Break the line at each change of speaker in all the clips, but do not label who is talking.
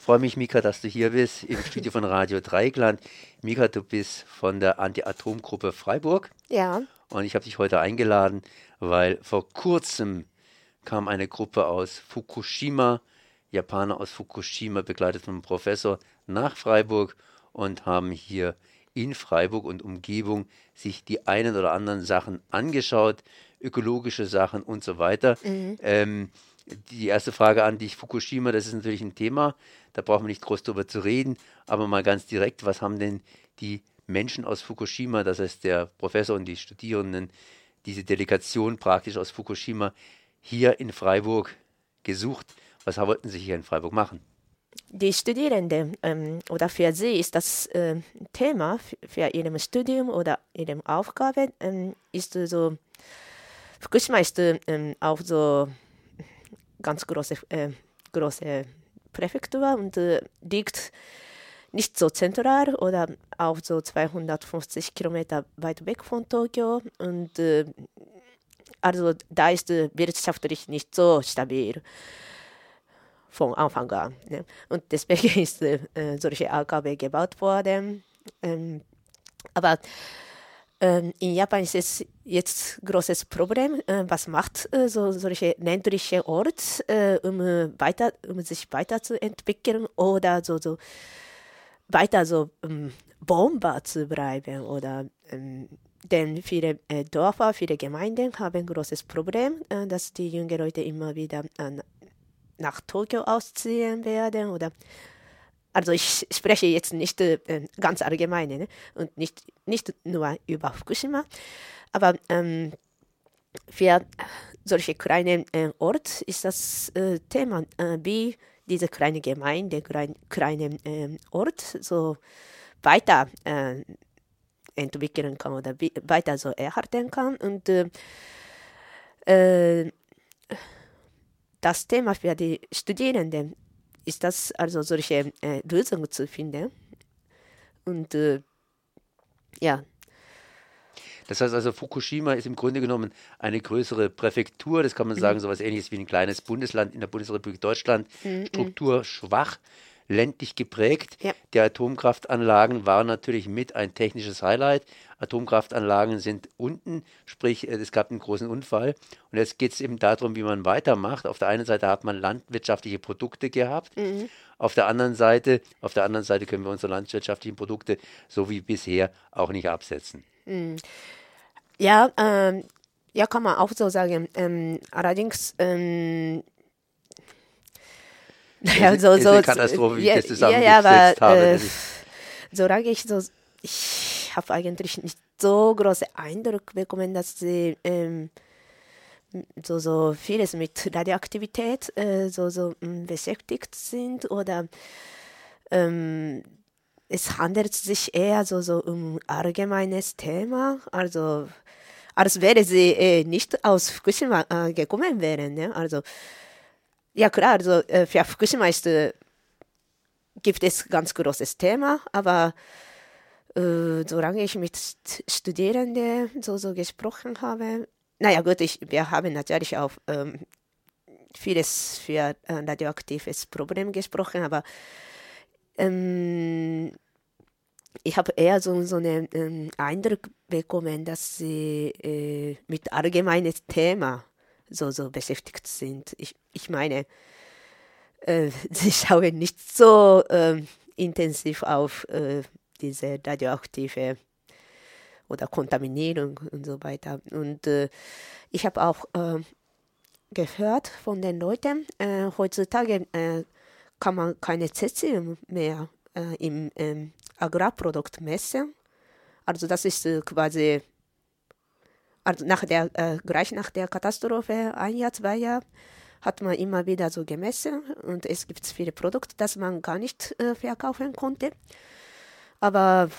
freue mich, Mika, dass du hier bist im Studio von Radio Dreigland. Mika, du bist von der Anti-Atom-Gruppe Freiburg.
Ja.
Und ich habe dich heute eingeladen, weil vor kurzem kam eine Gruppe aus Fukushima, Japaner aus Fukushima, begleitet vom Professor, nach Freiburg und haben hier in Freiburg und Umgebung sich die einen oder anderen Sachen angeschaut, ökologische Sachen und so weiter. Mhm. Ähm, die erste Frage an dich, Fukushima, das ist natürlich ein Thema, da brauchen wir nicht groß drüber zu reden, aber mal ganz direkt, was haben denn die Menschen aus Fukushima, das heißt der Professor und die Studierenden, diese Delegation praktisch aus Fukushima hier in Freiburg gesucht? Was wollten sie hier in Freiburg machen?
Die Studierenden ähm, oder für sie ist das äh, Thema für ihrem Studium oder ihre Aufgabe ähm, ist so Fukushima ist ähm, auch so ganz große, äh, große Präfektur und äh, liegt nicht so zentral oder auch so 250 Kilometer weit weg von Tokio und äh, also da ist äh, wirtschaftlich nicht so stabil von Anfang an. Ne? Und deswegen ist äh, solche AKW gebaut worden. Ähm, aber ähm, in Japan ist es jetzt großes Problem. Äh, was macht äh, so solche ländliche Ort, äh, um, weiter, um sich weiterzuentwickeln oder so, so weiter so ähm, Bomber zu bleiben oder ähm, denn viele äh, Dörfer, viele Gemeinden haben ein großes Problem, äh, dass die jungen Leute immer wieder äh, nach Tokio ausziehen werden oder also ich spreche jetzt nicht äh, ganz allgemein ne? und nicht, nicht nur über Fukushima, aber ähm, für solche kleinen äh, Ort ist das äh, Thema, äh, wie diese kleine Gemeinde, klein, kleine äh, Ort so weiter äh, entwickeln kann oder weiter so erhalten kann und äh, das Thema für die Studierenden ist das also solche äh, Lösungen zu finden. Und äh, ja.
Das heißt also, Fukushima ist im Grunde genommen eine größere Präfektur, das kann man sagen, mhm. so etwas ähnliches wie ein kleines Bundesland in der Bundesrepublik Deutschland, mhm. strukturschwach ländlich geprägt. Ja. Die Atomkraftanlagen waren natürlich mit ein technisches Highlight. Atomkraftanlagen sind unten, sprich äh, es gab einen großen Unfall. Und jetzt geht es eben darum, wie man weitermacht. Auf der einen Seite hat man landwirtschaftliche Produkte gehabt. Mhm. Auf der anderen Seite, auf der anderen Seite können wir unsere landwirtschaftlichen Produkte so wie bisher auch nicht absetzen. Mhm.
Ja, ähm, ja, kann man auch so sagen. Ähm, allerdings ähm,
ja, so, so, eine Katastrophe, wie
ja,
ich das zusammengesetzt
ja, ja, aber, habe. Äh, solange ich so, ich habe eigentlich nicht so großen Eindruck bekommen, dass sie ähm, so, so vieles mit Radioaktivität äh, so, so ähm, beschäftigt sind oder ähm, es handelt sich eher so, so um allgemeines Thema, also als wäre sie äh, nicht aus Fukushima äh, gekommen wären. Ne? Also ja klar, also äh, für Fukushima ist, äh, gibt es ganz großes Thema, aber äh, solange ich mit Studierenden so, so gesprochen habe, naja gut, ich, wir haben natürlich auch ähm, vieles für ein radioaktives Problem gesprochen, aber ähm, ich habe eher so, so einen ähm, Eindruck bekommen, dass sie äh, mit allgemeines Thema so, so beschäftigt sind. Ich, ich meine, äh, sie schauen nicht so äh, intensiv auf äh, diese radioaktive oder Kontaminierung und so weiter. Und äh, ich habe auch äh, gehört von den Leuten, äh, heutzutage kann man keine Cäsium mehr im ähm, Agrarprodukt messen. Also das ist quasi also nach der, äh, gleich nach der Katastrophe, ein Jahr, zwei Jahre, hat man immer wieder so gemessen und es gibt viele Produkte, das man gar nicht äh, verkaufen konnte. Aber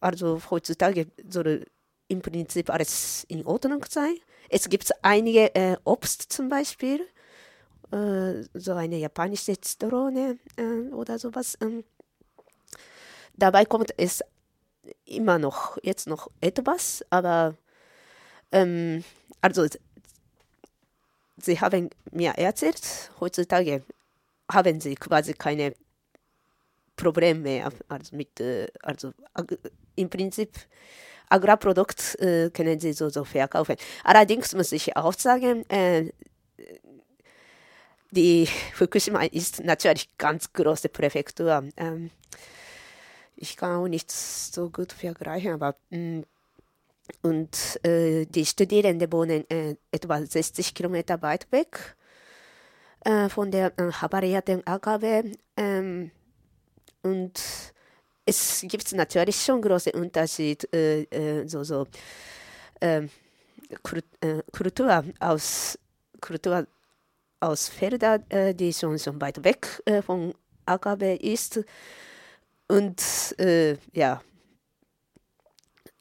also heutzutage soll im Prinzip alles in Ordnung sein. Es gibt einige äh, Obst zum Beispiel, äh, so eine japanische Zitrone äh, oder sowas. Ähm, dabei kommt es immer noch, jetzt noch etwas, aber ähm, also, sie haben mir erzählt, heutzutage haben sie quasi keine Probleme mehr. Also mit, äh, also im Prinzip Agrarprodukt äh, können sie so, so verkaufen. Allerdings muss ich auch sagen, äh, die Fukushima ist natürlich ganz große Präfektur. Ähm, ich kann auch nicht so gut vergleichen, aber mh, mm, und äh, die Studierenden wohnen äh, etwa 60 Kilometer weit weg äh, von der äh, havarierten AKW. Ähm, und es gibt natürlich schon große Unterschied, äh, äh, so, so ähm, äh, Kultur aus Kultur aus Feldern, die schon, schon weit weg von AKW ist. Und ja,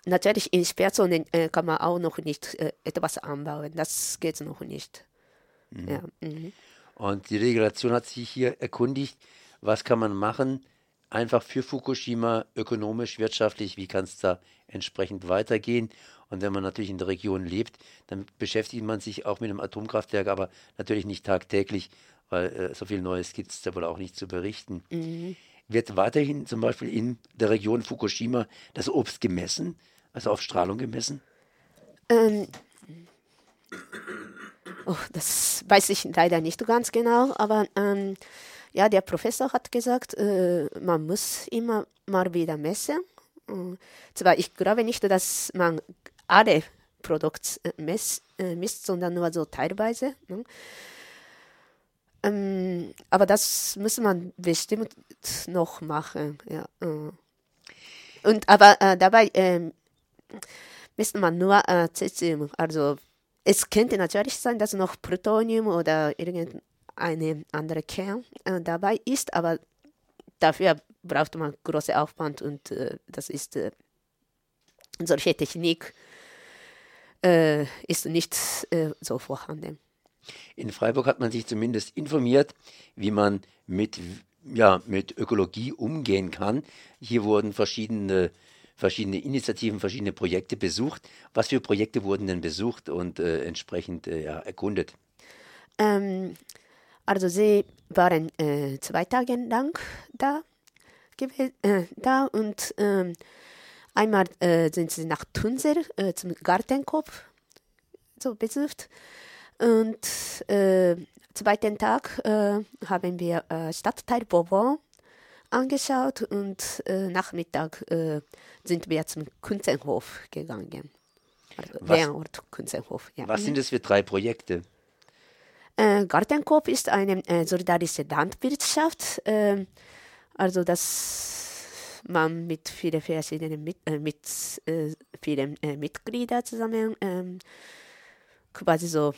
natürlich in Sperrzonen äh, kann man auch noch nicht äh, etwas anbauen. Das geht noch nicht.
Mhm. Ja. Mhm. Und die Regulation hat sich hier erkundigt, was kann man machen, einfach für Fukushima ökonomisch, wirtschaftlich, wie kann es da entsprechend weitergehen. Und wenn man natürlich in der Region lebt, dann beschäftigt man sich auch mit einem Atomkraftwerk, aber natürlich nicht tagtäglich, weil äh, so viel Neues gibt es da wohl auch nicht zu berichten. Mhm. Wird weiterhin zum Beispiel in der Region Fukushima das Obst gemessen, also auf Strahlung gemessen? Ähm,
oh, das weiß ich leider nicht ganz genau, aber ähm, ja, der Professor hat gesagt, äh, man muss immer mal wieder messen. Äh, zwar, ich glaube nicht, dass man alle Produkte äh, misst, äh, misst, sondern nur so teilweise. Ne? Ähm, aber das muss man bestimmt noch machen. Ja. Äh. Und aber äh, dabei misst man nur äh, Cäsium. Also es könnte natürlich sein, dass noch Plutonium oder irgendeine andere Kern äh, dabei ist, aber dafür braucht man große Aufwand und äh, das ist äh, solche Technik äh, ist nicht äh, so vorhanden.
In Freiburg hat man sich zumindest informiert, wie man mit, ja, mit Ökologie umgehen kann. Hier wurden verschiedene, verschiedene Initiativen, verschiedene Projekte besucht. Was für Projekte wurden denn besucht und äh, entsprechend äh, ja, erkundet?
Ähm, also sie waren äh, zwei Tage lang da, äh, da und ähm, Einmal äh, sind sie nach Tunser äh, zum Gartenkopf so besucht. Und äh, zweiten Tag haben wir Stadtteil Bourbon angeschaut und äh, Nachmittag äh, sind wir zum Kunzenhof gegangen.
Was, Kunzenhof. Ja. Was sind das für drei Projekte?
Äh, Gartenkopf ist eine äh, solidarische Landwirtschaft. Äh, also das man mit vielen verschiedenen mit, äh, mit äh, vielen äh, Mitgliedern zusammen ähm, quasi so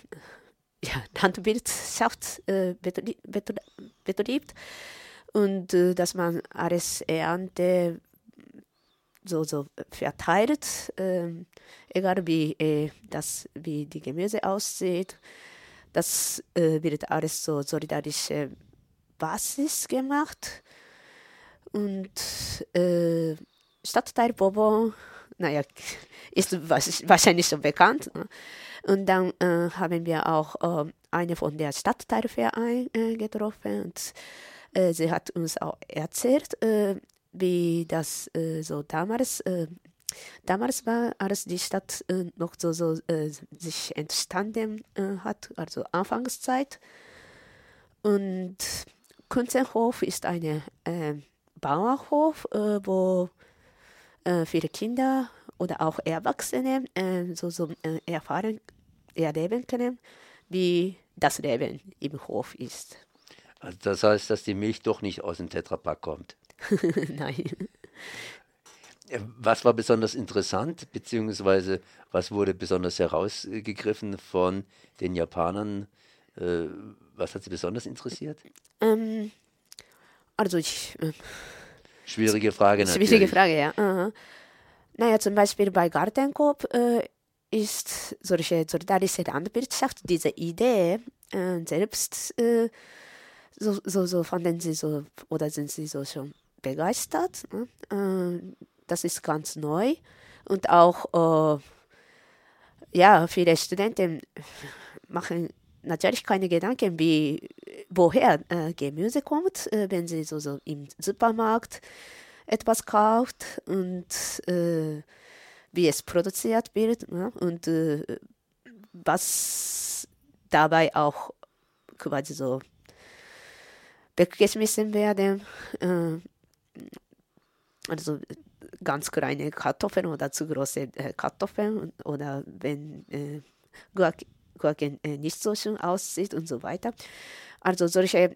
ja, Landwirtschaft äh, betriebt und äh, dass man alles Ernte so, so verteilt, äh, egal wie, äh, das, wie die Gemüse aussieht. Das äh, wird alles so solidarische Basis gemacht. Und äh, Stadtteil Bobo, naja, ist wahrscheinlich schon bekannt. Ne? Und dann äh, haben wir auch äh, eine von der Stadtteilverein äh, getroffen und äh, sie hat uns auch erzählt, äh, wie das äh, so damals, damals war, als die Stadt noch so, so sich entstanden hat, also Anfangszeit. Und Kunzenhof ist eine Bauernhof, äh, wo äh, viele Kinder oder auch Erwachsene äh, so, so äh, erfahren, erleben können, wie das Leben im Hof ist.
Also das heißt, dass die Milch doch nicht aus dem Tetrapack kommt.
Nein.
Äh, was war besonders interessant, beziehungsweise was wurde besonders herausgegriffen von den Japanern? Äh, was hat Sie besonders interessiert? Ähm,
also ich. Äh,
Schwierige Frage
natürlich. Schwierige Frage, ja. Uh Naja, zum Beispiel bei Gartenkorb äh, ist solche solidarische Landwirtschaft, diese Idee äh, selbst, äh, so, so, so fanden sie so, oder sind sie so schon begeistert. Ne? Äh, das ist ganz neu. Und auch, äh, ja, viele Studenten machen natürlich keine Gedanken, wie, woher äh, Gemüse kommt, äh, wenn sie so, so im Supermarkt etwas kauft und äh, wie es produziert wird ja, und äh, was dabei auch quasi so weggeschmissen werden. Äh, also ganz kleine Kartoffeln oder zu große äh, Kartoffeln oder wenn äh, Gurken äh, nicht so schön aussieht und so weiter. Also solche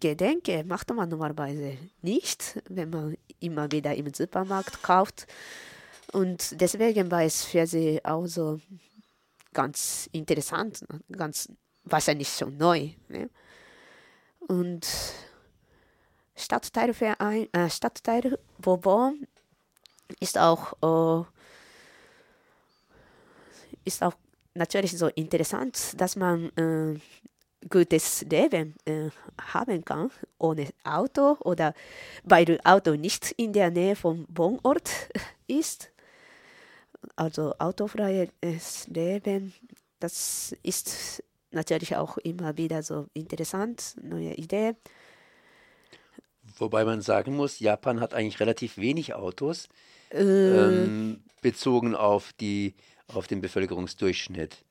Gedenke macht man normalerweise nicht, wenn man immer wieder im Supermarkt kauft. Und deswegen war es für sie auch so ganz interessant, ganz wahrscheinlich schon neu. Ne? Und Stadtteilverein, äh, Stadtteil Bourbon ist auch, äh, ist auch natürlich so interessant, dass man äh, gutes Leben äh, haben kann ohne Auto oder weil Auto nicht in der Nähe vom Wohnort ist. Also autofreies Leben, das ist natürlich auch immer wieder so interessant, neue Idee.
Wobei man sagen muss, Japan hat eigentlich relativ wenig Autos, äh, ähm, bezogen auf, die, auf den Bevölkerungsdurchschnitt.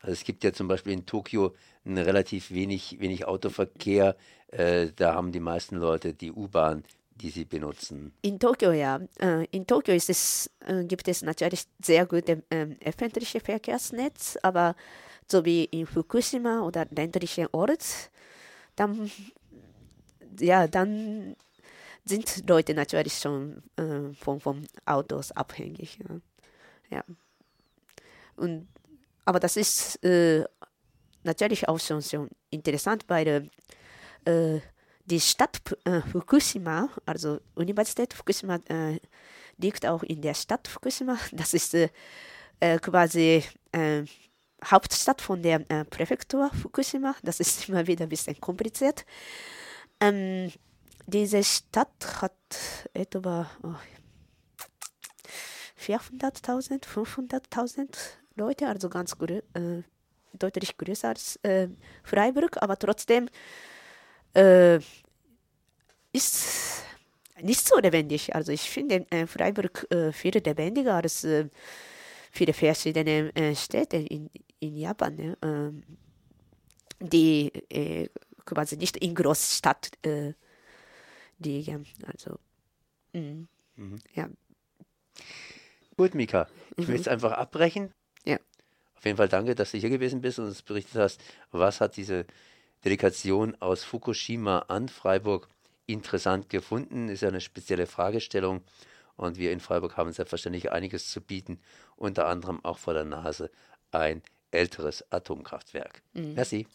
Also es gibt ja zum Beispiel in Tokio relativ wenig, wenig Autoverkehr. Äh, da haben die meisten Leute die U-Bahn, die sie benutzen.
In Tokio, ja. Äh, in Tokio ist es, äh, gibt es natürlich sehr gute ähm, öffentliche Verkehrsnetz, aber so wie in Fukushima oder ländlichen Ort, dann ja, dann sind Leute natürlich schon äh, von, von Autos abhängig. Ja. ja. Und, aber das ist äh, natürlich auch schon, schon interessant, weil äh, die Stadt äh, Fukushima, also Universität Fukushima, äh, liegt auch in der Stadt Fukushima. Das ist äh, quasi Hauptstadt von der Präfektur Fukushima. Das ist immer wieder ein bisschen kompliziert. Ähm, diese Stadt hat etwa oh, 400.000, 500.000 Leute, also ganz äh, deutlich größer als äh, Freiburg, aber trotzdem äh, ist nicht so lebendig. Also ich finde äh, Freiburg äh, viel lebendiger als äh, viele verschiedene äh, Städte in, in Japan, ne? Ähm, die quasi nicht in Großstadt äh, liegen. Also, mh, mhm. ja.
Gut, Mika, ich mhm. möchte es einfach abbrechen.
Ja.
Auf jeden Fall danke, dass du hier gewesen bist und uns berichtet hast, was hat diese Delegation aus Fukushima an Freiburg interessant gefunden. Ist ja eine spezielle Fragestellung und wir in Freiburg haben selbstverständlich einiges zu bieten, unter anderem auch vor der Nase ein älteres Atomkraftwerk. Mhm. Merci.